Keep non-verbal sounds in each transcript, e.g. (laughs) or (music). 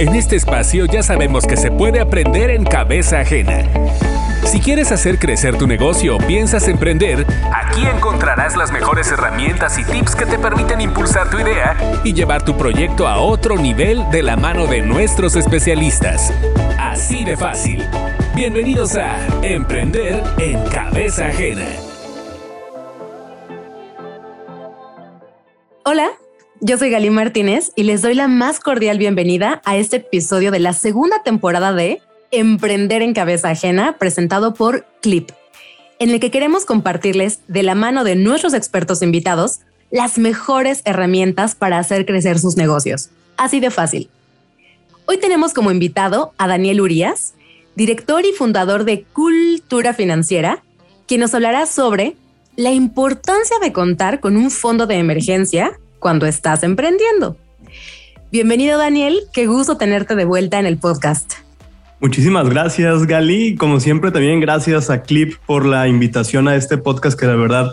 En este espacio ya sabemos que se puede aprender en cabeza ajena. Si quieres hacer crecer tu negocio o piensas emprender, aquí encontrarás las mejores herramientas y tips que te permiten impulsar tu idea y llevar tu proyecto a otro nivel de la mano de nuestros especialistas. Así de fácil. Bienvenidos a Emprender en Cabeza Ajena. Hola, yo soy Gali Martínez y les doy la más cordial bienvenida a este episodio de la segunda temporada de Emprender en Cabeza Ajena, presentado por Clip, en el que queremos compartirles de la mano de nuestros expertos invitados las mejores herramientas para hacer crecer sus negocios. Así de fácil. Hoy tenemos como invitado a Daniel Urias, director y fundador de Cultura Financiera, quien nos hablará sobre la importancia de contar con un fondo de emergencia cuando estás emprendiendo. Bienvenido Daniel, qué gusto tenerte de vuelta en el podcast. Muchísimas gracias Gali, como siempre también gracias a Clip por la invitación a este podcast que la verdad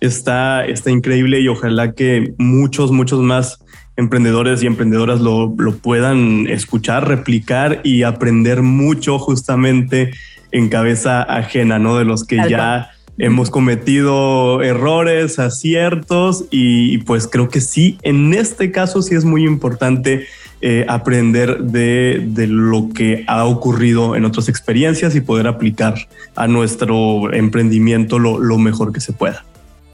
está, está increíble y ojalá que muchos, muchos más emprendedores y emprendedoras lo, puedan escuchar, replicar y aprender mucho justamente en cabeza ajena, ¿no? De los que ya hemos cometido errores, aciertos y, pues creo que sí, en este caso sí es muy importante eh, aprender de, lo que ha ocurrido en otras experiencias y poder aplicar a nuestro emprendimiento lo, lo mejor que se pueda.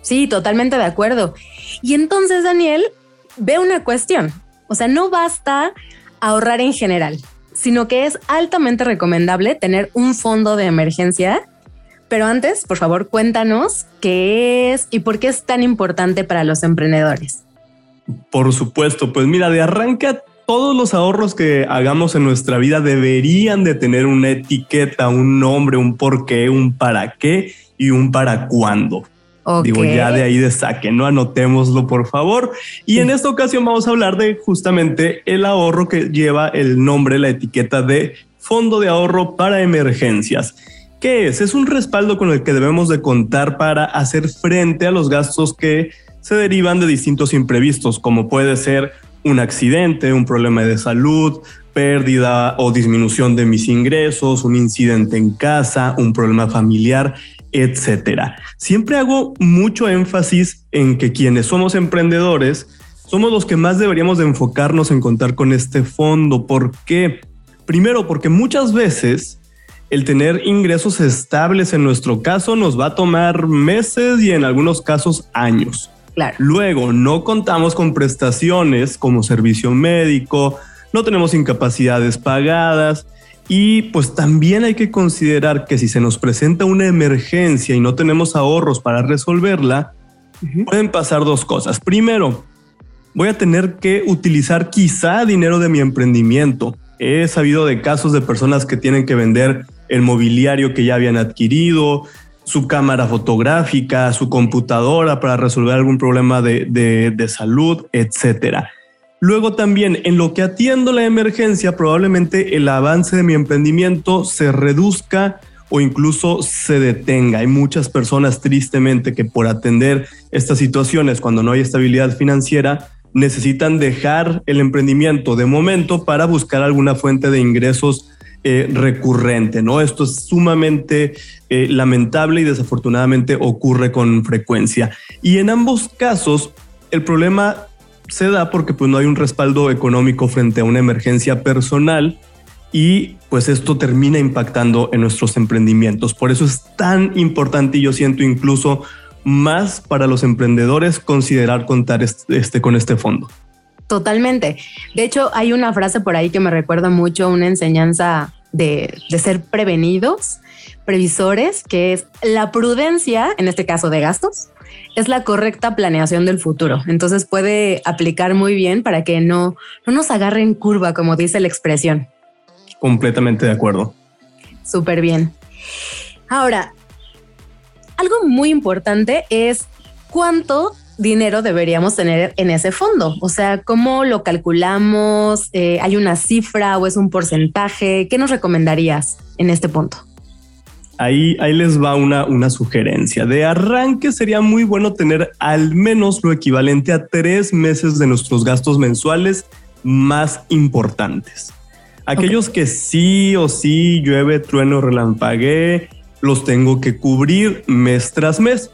Sí, totalmente de acuerdo. Y entonces, Daniel, ve una cuestión. O sea, no basta ahorrar en general, sino que es altamente recomendable tener un fondo de emergencia. Pero antes, por favor, cuéntanos qué es y por qué es tan importante para los emprendedores. Por supuesto, pues mira, de arranca todos los ahorros que hagamos en nuestra vida deberían de tener una etiqueta, un nombre, un por qué, un para qué y un para cuándo. Digo, ya de ahí de saque, no anotémoslo por favor. Y en esta ocasión vamos a hablar de justamente el ahorro que lleva el nombre, la etiqueta de Fondo de Ahorro para Emergencias. ¿Qué es? Es un respaldo con el que debemos de contar para hacer frente a los gastos que se derivan de distintos imprevistos, como puede ser un accidente, un problema de salud, pérdida o disminución de mis ingresos, un incidente en casa, un problema familiar, etcétera. Siempre hago mucho énfasis en que quienes somos emprendedores somos los que más deberíamos de enfocarnos en contar con este fondo. ¿Por qué? Primero, porque muchas veces el tener ingresos estables en nuestro caso nos va a tomar meses y en algunos casos años. Luego, no contamos con prestaciones como servicio médico, no tenemos incapacidades pagadas y pues también hay que considerar que si se nos presenta una emergencia y no tenemos ahorros para resolverla, pueden pasar dos cosas. Primero, voy a tener que utilizar quizá dinero de mi emprendimiento. He sabido de casos de personas que tienen que vender el mobiliario que ya habían adquirido, su cámara fotográfica, su computadora para resolver algún problema de, de salud, etcétera. Luego también, en lo que atiendo la emergencia, probablemente el avance de mi emprendimiento se reduzca o incluso se detenga. Hay muchas personas tristemente que por atender estas situaciones cuando no hay estabilidad financiera necesitan dejar el emprendimiento de momento para buscar alguna fuente de ingresos eh, recurrente, ¿no? Esto es sumamente eh, lamentable y desafortunadamente ocurre con frecuencia. Y en ambos casos, el problema se da porque pues no hay un respaldo económico frente a una emergencia personal y pues esto termina impactando en nuestros emprendimientos. Por eso es tan importante y yo siento incluso más para los emprendedores considerar contar este, con este fondo. Totalmente. De hecho, hay una frase por ahí que me recuerda mucho una enseñanza de, de, ser prevenidos, previsores, que es la prudencia, en este caso de gastos, es la correcta planeación del futuro. Entonces puede aplicar muy bien para que no, no nos agarren curva, como dice la expresión. Completamente de acuerdo. Súper bien. Ahora, algo muy importante es cuánto dinero deberíamos tener en ese fondo. O sea, ¿cómo lo calculamos? Eh, ¿Hay una cifra o es un porcentaje? ¿Qué nos recomendarías en este punto? Ahí, ahí les va una, una sugerencia. De arranque sería muy bueno tener al menos lo equivalente a tres meses de nuestros gastos mensuales más importantes. Aquellos que sí o sí llueve, trueno, relampaguee, los tengo que cubrir mes tras mes.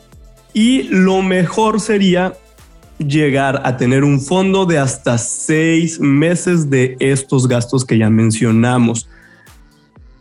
Y lo mejor sería llegar a tener un fondo de hasta seis meses de estos gastos que ya mencionamos.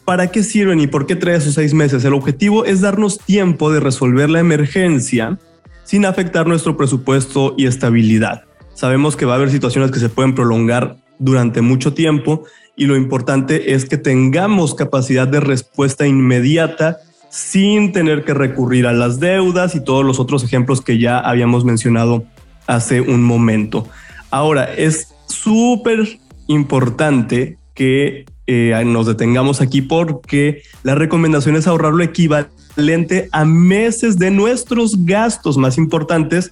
¿Para qué sirven y por qué trae esos seis meses? El objetivo es darnos tiempo de resolver la emergencia sin afectar nuestro presupuesto y estabilidad. Sabemos que va a haber situaciones que se pueden prolongar durante mucho tiempo y lo importante es que tengamos capacidad de respuesta inmediata sin tener que recurrir a las deudas y todos los otros ejemplos que ya habíamos mencionado hace un momento. Ahora, es súper importante que eh, nos detengamos aquí porque la recomendación es ahorrar lo equivalente a meses de nuestros gastos más importantes,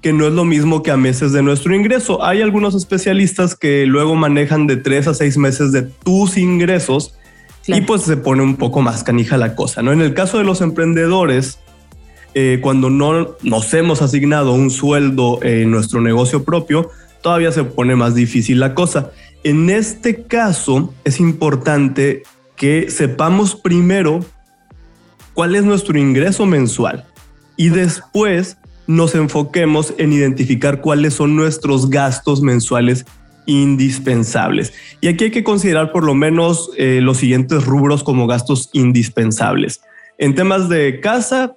que no es lo mismo que a meses de nuestro ingreso. Hay algunos especialistas que luego manejan de tres a seis meses de tus ingresos y pues se pone un poco más canija la cosa, ¿no? En el caso de los emprendedores, eh, cuando no nos hemos asignado un sueldo en nuestro negocio propio, todavía se pone más difícil la cosa. En este caso, es importante que sepamos primero cuál es nuestro ingreso mensual y después nos enfoquemos en identificar cuáles son nuestros gastos mensuales indispensables. Y aquí hay que considerar por lo menos eh, los siguientes rubros como gastos indispensables. En temas de casa,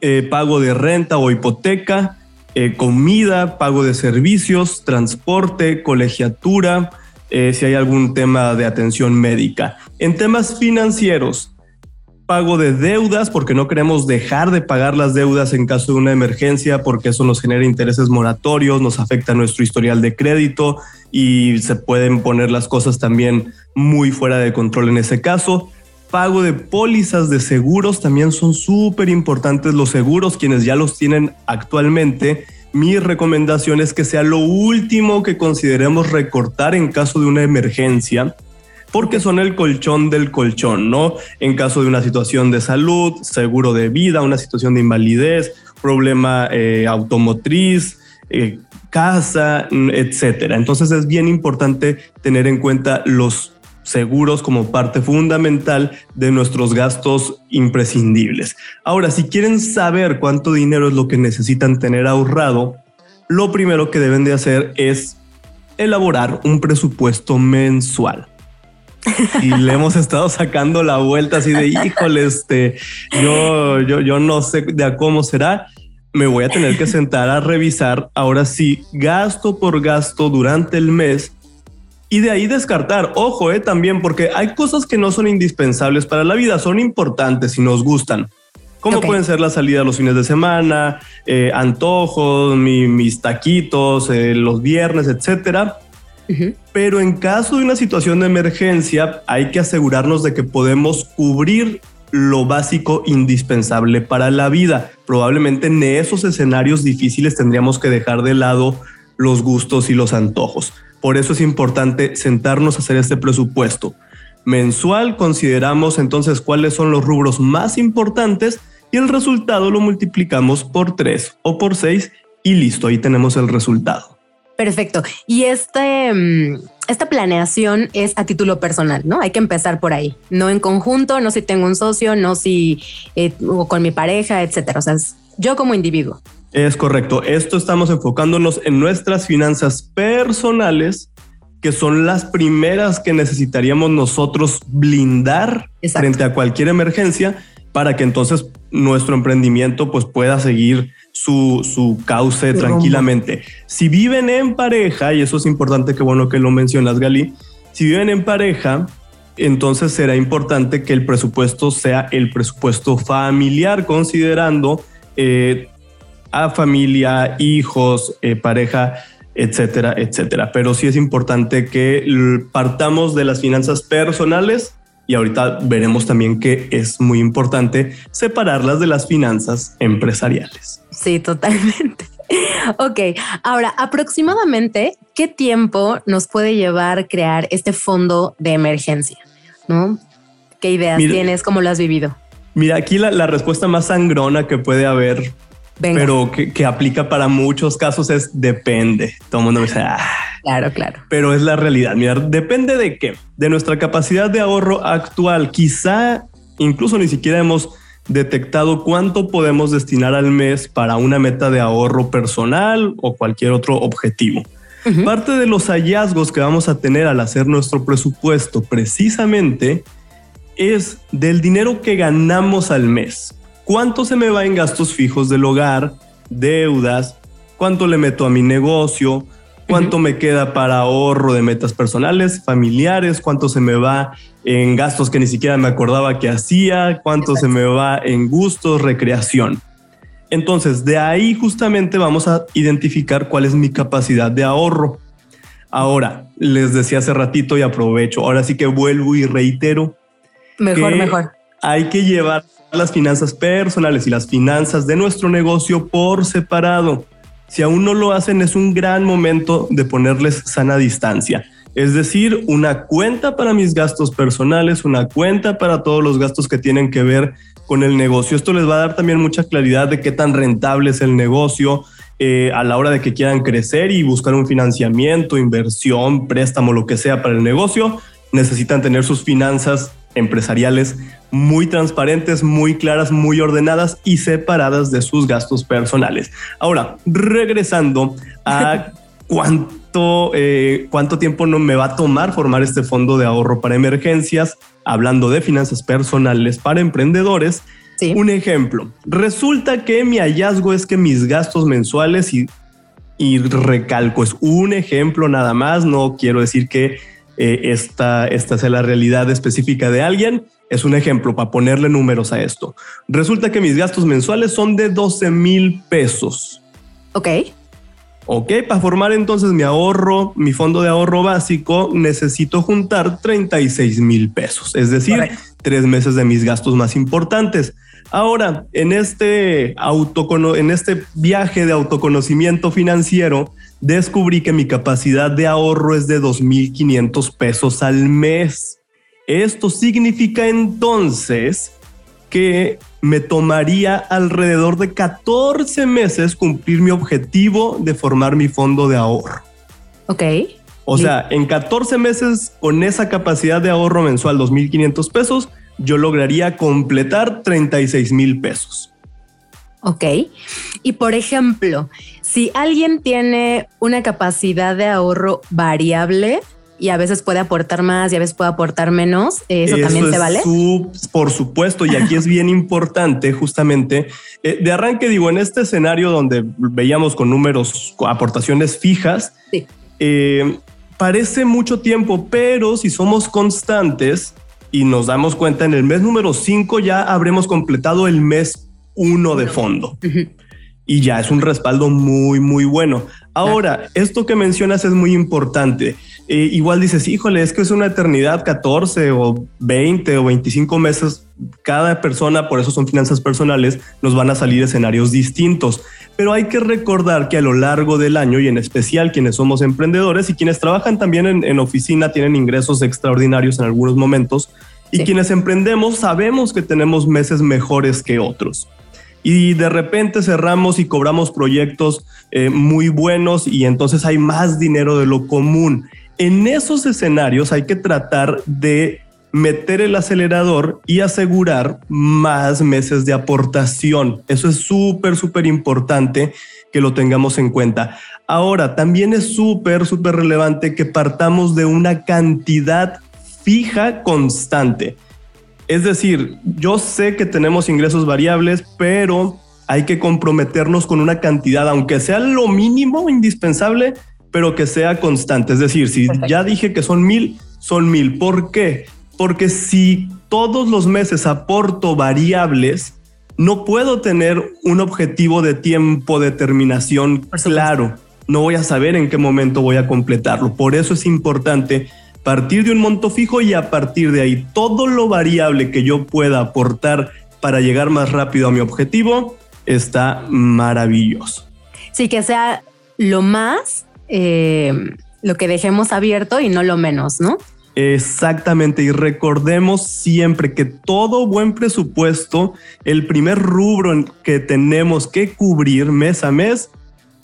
eh, pago de renta o hipoteca, eh, comida, pago de servicios, transporte, colegiatura, si hay algún tema de atención médica. En temas financieros, pago de deudas, porque no queremos dejar de pagar las deudas en caso de una emergencia, porque eso nos genera intereses moratorios, nos afecta nuestro historial de crédito y se pueden poner las cosas también muy fuera de control en ese caso pago de pólizas de seguros también son súper importantes los seguros, quienes ya los tienen actualmente. Mi recomendación es que sea lo último que consideremos recortar en caso de una emergencia, porque son el colchón del colchón, ¿no? En caso de una situación de salud, seguro de vida, una situación de invalidez, problema eh, automotriz, eh, casa, etcétera. Entonces es bien importante tener en cuenta los seguros como parte fundamental de nuestros gastos imprescindibles. Ahora, si quieren saber cuánto dinero es lo que necesitan tener ahorrado, lo primero que deben de hacer es elaborar un presupuesto mensual. (laughs) y le hemos estado sacando la vuelta así de, híjole, este, yo, yo, yo no sé de cómo será. Me voy a tener que sentar a revisar ahora sí, gasto por gasto durante el mes y de ahí descartar, ojo, eh, también, porque hay cosas que no son indispensables para la vida, son importantes y nos gustan. Como pueden ser la salida los fines de semana, eh, antojos, mis taquitos, eh, los viernes, etcétera. Pero en caso de una situación de emergencia, hay que asegurarnos de que podemos cubrir lo básico indispensable para la vida. Probablemente en esos escenarios difíciles tendríamos que dejar de lado los gustos y los antojos. Por eso es importante sentarnos a hacer este presupuesto. Mensual consideramos entonces cuáles son los rubros más importantes y el resultado lo multiplicamos por 3 o por 6 y listo, ahí tenemos el resultado. Perfecto. Y este, mm, esta planeación es a título personal, ¿no? Hay que empezar por ahí, no en conjunto, no si tengo un socio, no si eh, o con mi pareja, etcétera. O sea, yo como individuo. Es correcto. Esto estamos enfocándonos en nuestras finanzas personales, que son las primeras que necesitaríamos nosotros blindar frente a cualquier emergencia para que entonces nuestro emprendimiento pues pueda seguir su, su cauce tranquilamente. Si viven en pareja, y eso es importante que bueno que lo mencionas, Gali, si viven en pareja, entonces será importante que el presupuesto sea el presupuesto familiar, considerando eh, a familia, hijos, eh, pareja, etcétera, etcétera. Pero sí es importante que partamos de las finanzas personales y ahorita veremos también que es muy importante separarlas de las finanzas empresariales. Sí, totalmente. (laughs) Ok, ahora aproximadamente, ¿qué tiempo nos puede llevar crear este fondo de emergencia? ¿No? ¿Qué ideas tienes? ¿Cómo lo has vivido? Mira, aquí la, la respuesta más sangrona que puede haber pero que, aplica para muchos casos es depende. Todo el mundo me dice, ah". claro, claro. Pero es la realidad. Mira, depende de qué, de nuestra capacidad de ahorro actual. Quizá incluso ni siquiera hemos detectado cuánto podemos destinar al mes para una meta de ahorro personal o cualquier otro objetivo. Parte de los hallazgos que vamos a tener al hacer nuestro presupuesto precisamente es del dinero que ganamos al mes. ¿Cuánto se me va en gastos fijos del hogar, deudas? ¿Cuánto le meto a mi negocio? ¿Cuánto me queda para ahorro de metas personales, familiares? ¿Cuánto se me va en gastos que ni siquiera me acordaba que hacía? ¿Cuánto se me va en gustos, recreación? Entonces, de ahí justamente vamos a identificar cuál es mi capacidad de ahorro. Ahora, les decía hace ratito y aprovecho, ahora sí que vuelvo y reitero. Mejor, mejor. Hay que llevar las finanzas personales y las finanzas de nuestro negocio por separado. Si aún no lo hacen, es un gran momento de ponerles sana distancia. Es decir, una cuenta para mis gastos personales, una cuenta para todos los gastos que tienen que ver con el negocio. Esto les va a dar también mucha claridad de qué tan rentable es el negocio eh, a la hora de que quieran crecer y buscar un financiamiento, inversión, préstamo, lo que sea para el negocio. Necesitan tener sus finanzas empresariales muy transparentes, muy claras, muy ordenadas y separadas de sus gastos personales. Ahora, regresando a (laughs) cuánto, eh, cuánto tiempo no me va a tomar formar este fondo de ahorro para emergencias, hablando de finanzas personales para emprendedores. Un ejemplo, resulta que mi hallazgo es que mis gastos mensuales y, y recalco, es un ejemplo nada más, no quiero decir que eh, esta, esta sea la realidad específica de alguien, es un ejemplo para ponerle números a esto. Resulta que mis gastos mensuales son de 12 mil pesos. Ok. Ok, para formar entonces mi ahorro, mi fondo de ahorro básico, necesito juntar 36 mil pesos, es decir, tres meses de mis gastos más importantes. Ahora, en este, en este viaje de autoconocimiento financiero, descubrí que mi capacidad de ahorro es de 2.500 pesos al mes. Esto significa entonces que me tomaría alrededor de 14 meses cumplir mi objetivo de formar mi fondo de ahorro. Ok. O sea, en 14 meses con esa capacidad de ahorro mensual, 2.500 pesos, yo lograría completar 36 mil pesos. Ok. Y por ejemplo, si alguien tiene una capacidad de ahorro variable, y a veces puede aportar más y a veces puede aportar menos. ¿Eso, también se vale? por supuesto, y aquí es bien importante justamente. Eh, de arranque digo, en este escenario donde veíamos con números, aportaciones fijas, eh, parece mucho tiempo, pero si somos constantes y nos damos cuenta en el mes número 5 ya habremos completado el mes 1 de fondo. Y ya es un respaldo muy, muy bueno. Ahora, esto que mencionas es muy importante. Eh, igual dices, híjole, es que es una eternidad, 14 o 20 o 25 meses. Cada persona, por eso son finanzas personales, nos van a salir escenarios distintos. Pero hay que recordar que a lo largo del año y en especial quienes somos emprendedores y quienes trabajan también en, oficina tienen ingresos extraordinarios en algunos momentos. Y quienes emprendemos sabemos que tenemos meses mejores que otros y de repente cerramos y cobramos proyectos eh, muy buenos y entonces hay más dinero de lo común. En esos escenarios hay que tratar de meter el acelerador y asegurar más meses de aportación. Eso es súper, súper importante que lo tengamos en cuenta. Ahora, también es súper, súper relevante que partamos de una cantidad fija constante. Es decir, yo sé que tenemos ingresos variables, pero hay que comprometernos con una cantidad, aunque sea lo mínimo indispensable, pero que sea constante. Es decir, si ya dije que son mil, son mil. ¿Por qué? Porque si todos los meses aporto variables, no puedo tener un objetivo de tiempo, de terminación claro. No voy a saber en qué momento voy a completarlo. Por eso es importante partir de un monto fijo y a partir de ahí todo lo variable que yo pueda aportar para llegar más rápido a mi objetivo está maravilloso. Sí, que sea lo más eh, lo que dejemos abierto y no lo menos, ¿no? Exactamente, y recordemos siempre que todo buen presupuesto, el primer rubro que tenemos que cubrir mes a mes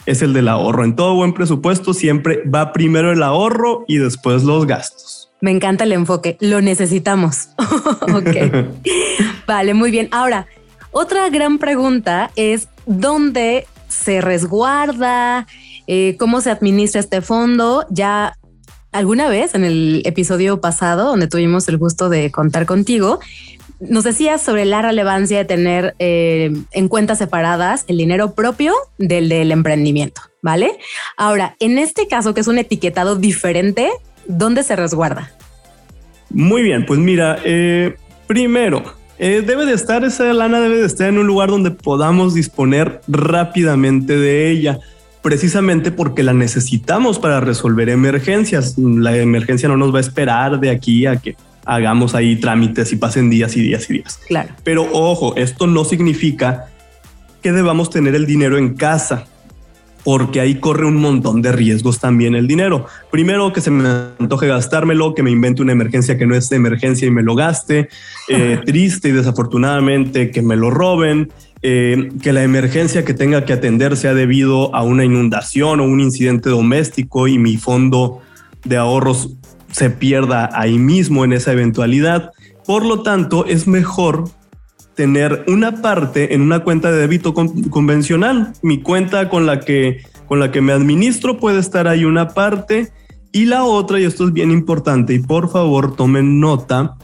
es el del ahorro. En todo buen presupuesto siempre va primero el ahorro y después los gastos. Me encanta el enfoque, lo necesitamos. (laughs) ok, (laughs) vale, muy bien. Ahora, otra gran pregunta es, ¿dónde se resguarda? Eh, ¿Cómo se administra este fondo? Ya alguna vez en el episodio pasado, donde tuvimos el gusto de contar contigo, nos decías sobre la relevancia de tener eh, en cuentas separadas el dinero propio del emprendimiento, ¿vale? Ahora, en este caso, que es un etiquetado diferente, ¿dónde se resguarda? Muy bien, pues mira, eh, primero, eh, debe de estar, esa lana debe de estar en un lugar donde podamos disponer rápidamente de ella precisamente porque la necesitamos para resolver emergencias. La emergencia no nos va a esperar de aquí a que hagamos ahí trámites y pasen días y días y días. Claro. Pero ojo, esto no significa que debamos tener el dinero en casa, porque ahí corre un montón de riesgos también el dinero. Primero que se me antoje gastármelo, que me invente una emergencia que no es de emergencia y me lo gaste. (laughs) Eh, triste y desafortunadamente que me lo roben. Eh, que la emergencia que tenga que atender sea debido a una inundación o un incidente doméstico y mi fondo de ahorros se pierda ahí mismo en esa eventualidad. Por lo tanto, es mejor tener una parte en una cuenta de débito convencional. Mi cuenta con la que con la que me administro puede estar ahí una parte y la otra, y esto es bien importante, y por favor tomen nota,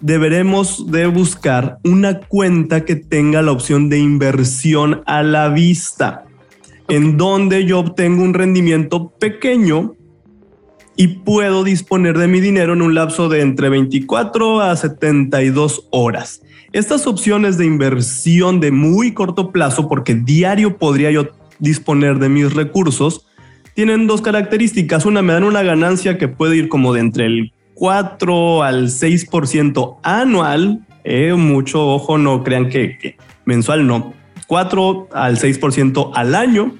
deberemos de buscar una cuenta que tenga la opción de inversión a la vista, en donde yo obtengo un rendimiento pequeño y puedo disponer de mi dinero en un lapso de entre 24 a 72 horas. Estas opciones de inversión de muy corto plazo, porque diario podría yo disponer de mis recursos, tienen dos características. Una, me dan una ganancia que puede ir como de entre el 4 al 6% anual. Eh, mucho ojo, no crean que, mensual, no. 4 al 6% al año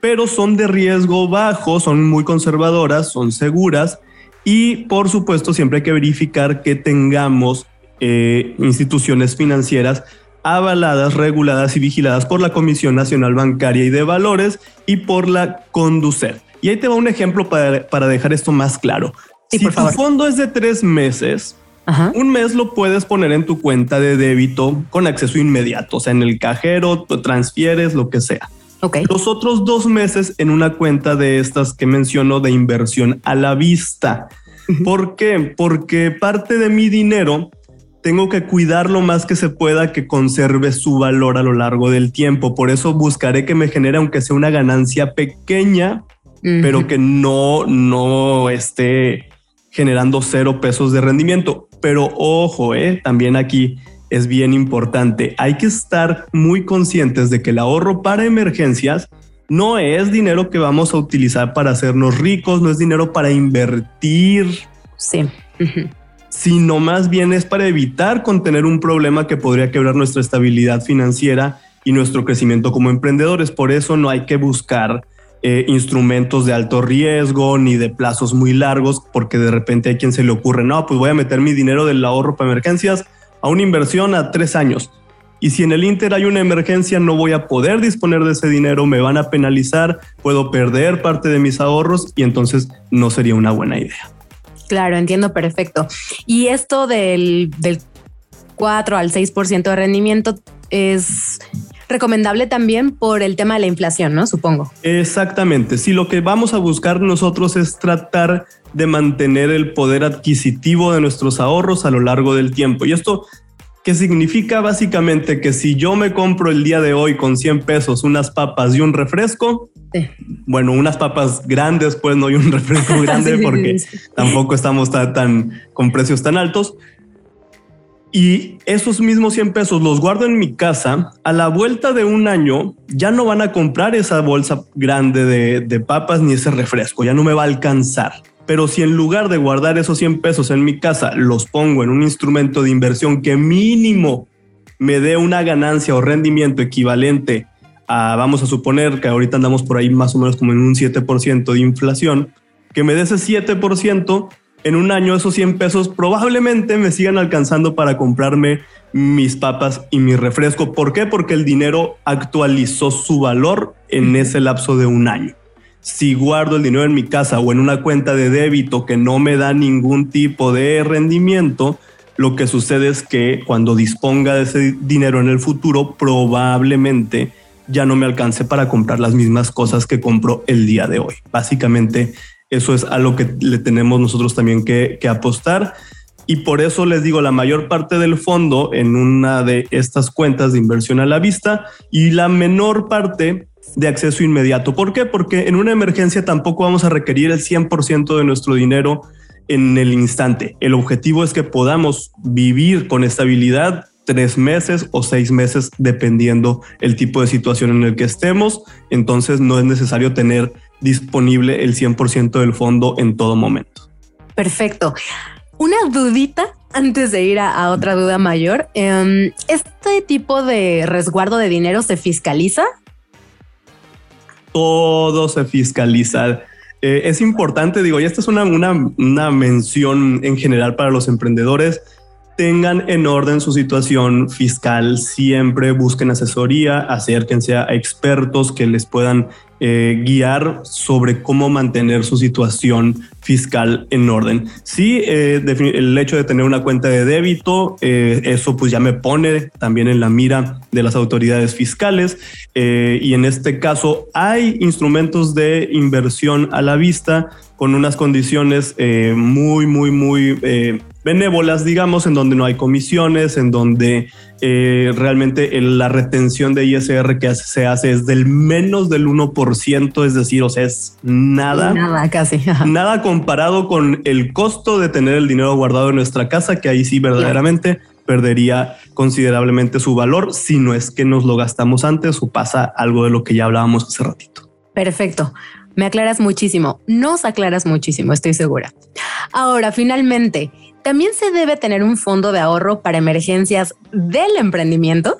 pero son de riesgo bajo, son muy conservadoras, son seguras y por supuesto siempre hay que verificar que tengamos eh, instituciones financieras avaladas, reguladas y vigiladas por la Comisión Nacional Bancaria y de Valores y por la Conducer. Y ahí te va un ejemplo para, dejar esto más claro. si tu fondo es de tres meses, un mes lo puedes poner en tu cuenta de débito con acceso inmediato, o sea, en el cajero, transfieres, lo que sea. Los otros dos meses en una cuenta de estas que menciono de inversión a la vista. ¿Por qué? Porque parte de mi dinero tengo que cuidar lo más que se pueda que conserve su valor a lo largo del tiempo. Por eso buscaré que me genere, aunque sea una ganancia pequeña, pero que no, no esté generando cero pesos de rendimiento. Pero ojo, eh, también aquí es bien importante. Hay que estar muy conscientes de que el ahorro para emergencias no es dinero que vamos a utilizar para hacernos ricos, no es dinero para invertir. Sí. Sino más bien es para evitar contener un problema que podría quebrar nuestra estabilidad financiera y nuestro crecimiento como emprendedores. Por eso no hay que buscar eh, instrumentos de alto riesgo ni de plazos muy largos, porque de repente hay quien se le ocurre, no, pues voy a meter mi dinero del ahorro para emergencias a una inversión a tres años. Y si en el Inter hay una emergencia, no voy a poder disponer de ese dinero, me van a penalizar, puedo perder parte de mis ahorros y entonces no sería una buena idea. Claro, entiendo perfecto. Y esto del, del 4 al 6% de rendimiento es recomendable también por el tema de la inflación, ¿no? Supongo. Exactamente. Si lo que vamos a buscar nosotros es tratar de mantener el poder adquisitivo de nuestros ahorros a lo largo del tiempo. Y esto ¿Qué significa básicamente que si yo me compro el día de hoy con 100 pesos unas papas y un refresco, bueno, unas papas grandes, pues no hay un refresco (laughs) grande porque tampoco estamos tan, con precios tan altos, y esos mismos 100 pesos los guardo en mi casa, a la vuelta de un año ya no van a comprar esa bolsa grande de, papas ni ese refresco, ya no me va a alcanzar. Pero si en lugar de guardar esos 100 pesos en mi casa, los pongo en un instrumento de inversión que mínimo me dé una ganancia o rendimiento equivalente a, vamos a suponer que ahorita andamos por ahí más o menos como en un 7% de inflación, que me dé ese 7%, en un año esos 100 pesos probablemente me sigan alcanzando para comprarme mis papas y mi refresco. ¿Por qué? Porque el dinero actualizó su valor en ese lapso de un año. Si guardo el dinero en mi casa o en una cuenta de débito que no me da ningún tipo de rendimiento, lo que sucede es que cuando disponga de ese dinero en el futuro, probablemente ya no me alcance para comprar las mismas cosas que compro el día de hoy. Básicamente, eso es a lo que le tenemos nosotros también que, que apostar. Y por eso les digo, la mayor parte del fondo en una de estas cuentas de inversión a la vista y la menor parte de acceso inmediato. ¿Por qué? Porque en una emergencia tampoco vamos a requerir el 100% de nuestro dinero en el instante. El objetivo es que podamos vivir con estabilidad tres meses o seis meses, dependiendo el tipo de situación en el que estemos. Entonces no es necesario tener disponible el 100% del fondo en todo momento. Perfecto. Una dudita antes de ir a, otra duda mayor. Em, ¿Este tipo de resguardo de dinero se fiscaliza? Todo se fiscaliza. Eh, es importante, digo, y esta es una, una, una mención en general para los emprendedores tengan en orden su situación fiscal, siempre busquen asesoría, acérquense a expertos que les puedan eh, guiar sobre cómo mantener su situación fiscal en orden. Sí, eh, el hecho de tener una cuenta de débito, eh, eso pues ya me pone también en la mira de las autoridades fiscales y en este caso hay instrumentos de inversión a la vista con unas condiciones muy, muy, muy benévolas, digamos, en donde no hay comisiones, en donde eh, realmente la retención de ISR que se hace es del menos del 1%, es decir, o sea, es nada. Nada, casi. Nada comparado con el costo de tener el dinero guardado en nuestra casa, que ahí sí verdaderamente perdería considerablemente su valor si no es que nos lo gastamos antes o pasa algo de lo que ya hablábamos hace ratito. Perfecto. Me aclaras muchísimo, nos aclaras muchísimo, estoy segura. Ahora, finalmente, ¿también se debe tener un fondo de ahorro para emergencias del emprendimiento?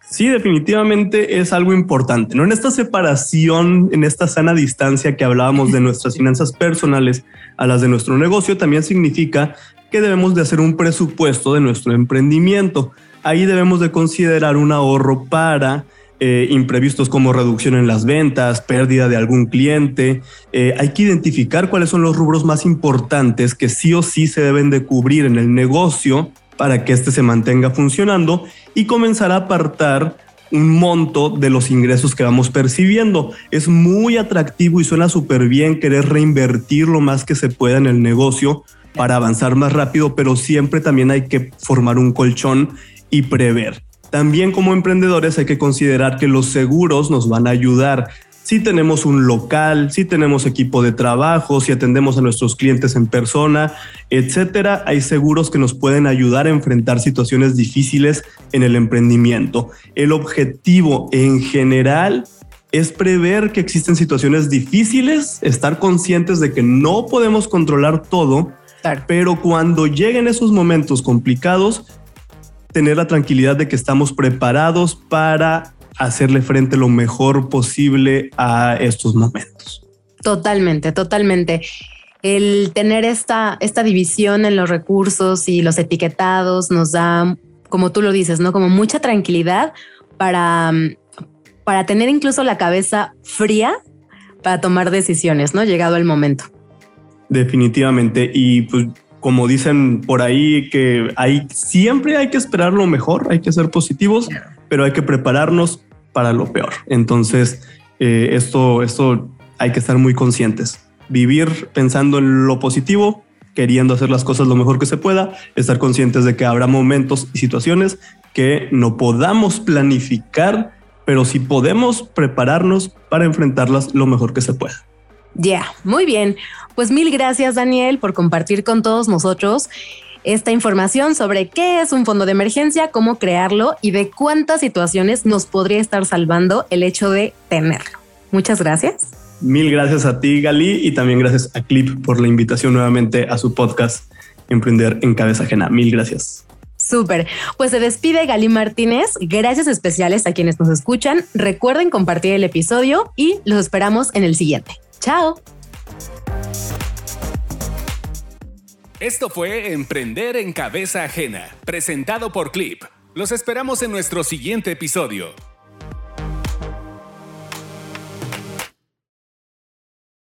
Sí, definitivamente es algo importante, ¿no? En esta separación, en esta sana distancia que hablábamos de nuestras (laughs) finanzas personales a las de nuestro negocio, también significa que debemos de hacer un presupuesto de nuestro emprendimiento. Ahí debemos de considerar un ahorro para eh, imprevistos como reducción en las ventas, pérdida de algún cliente. Eh, hay que identificar cuáles son los rubros más importantes que sí o sí se deben de cubrir en el negocio para que éste se mantenga funcionando y comenzar a apartar un monto de los ingresos que vamos percibiendo. Es muy atractivo y suena súper bien querer reinvertir lo más que se pueda en el negocio para avanzar más rápido, pero siempre también hay que formar un colchón y prever. También como emprendedores hay que considerar que los seguros nos van a ayudar. Si tenemos un local, si tenemos equipo de trabajo, si atendemos a nuestros clientes en persona, etcétera, hay seguros que nos pueden ayudar a enfrentar situaciones difíciles en el emprendimiento. El objetivo en general es prever que existen situaciones difíciles, estar conscientes de que no podemos controlar todo, pero cuando lleguen esos momentos complicados, tener la tranquilidad de que estamos preparados para hacerle frente lo mejor posible a estos momentos. Totalmente, totalmente. El tener esta, esta división en los recursos y los etiquetados nos da, como tú lo dices, ¿no? Como mucha tranquilidad para, para tener incluso la cabeza fría para tomar decisiones, ¿no? Llegado el momento. Definitivamente. Y pues como dicen por ahí, que hay, siempre hay que esperar lo mejor, hay que ser positivos, pero hay que prepararnos para lo peor. Entonces, eh, esto, esto hay que estar muy conscientes. Vivir pensando en lo positivo, queriendo hacer las cosas lo mejor que se pueda, estar conscientes de que habrá momentos y situaciones que no podamos planificar, pero sí podemos prepararnos para enfrentarlas lo mejor que se pueda. Ya, muy bien. Pues mil gracias Daniel por compartir con todos nosotros esta información sobre qué es un fondo de emergencia, cómo crearlo y de cuántas situaciones nos podría estar salvando el hecho de tenerlo. Muchas gracias. Mil gracias a ti, Gali, y también gracias a Clip por la invitación nuevamente a su podcast Emprender en Cabeza Ajena. Mil gracias. Súper. Pues se despide Gali Martínez. Gracias especiales a quienes nos escuchan. Recuerden compartir el episodio y los esperamos en el siguiente. Chao. Esto fue Emprender en Cabeza Ajena, presentado por Clip. Los esperamos en nuestro siguiente episodio.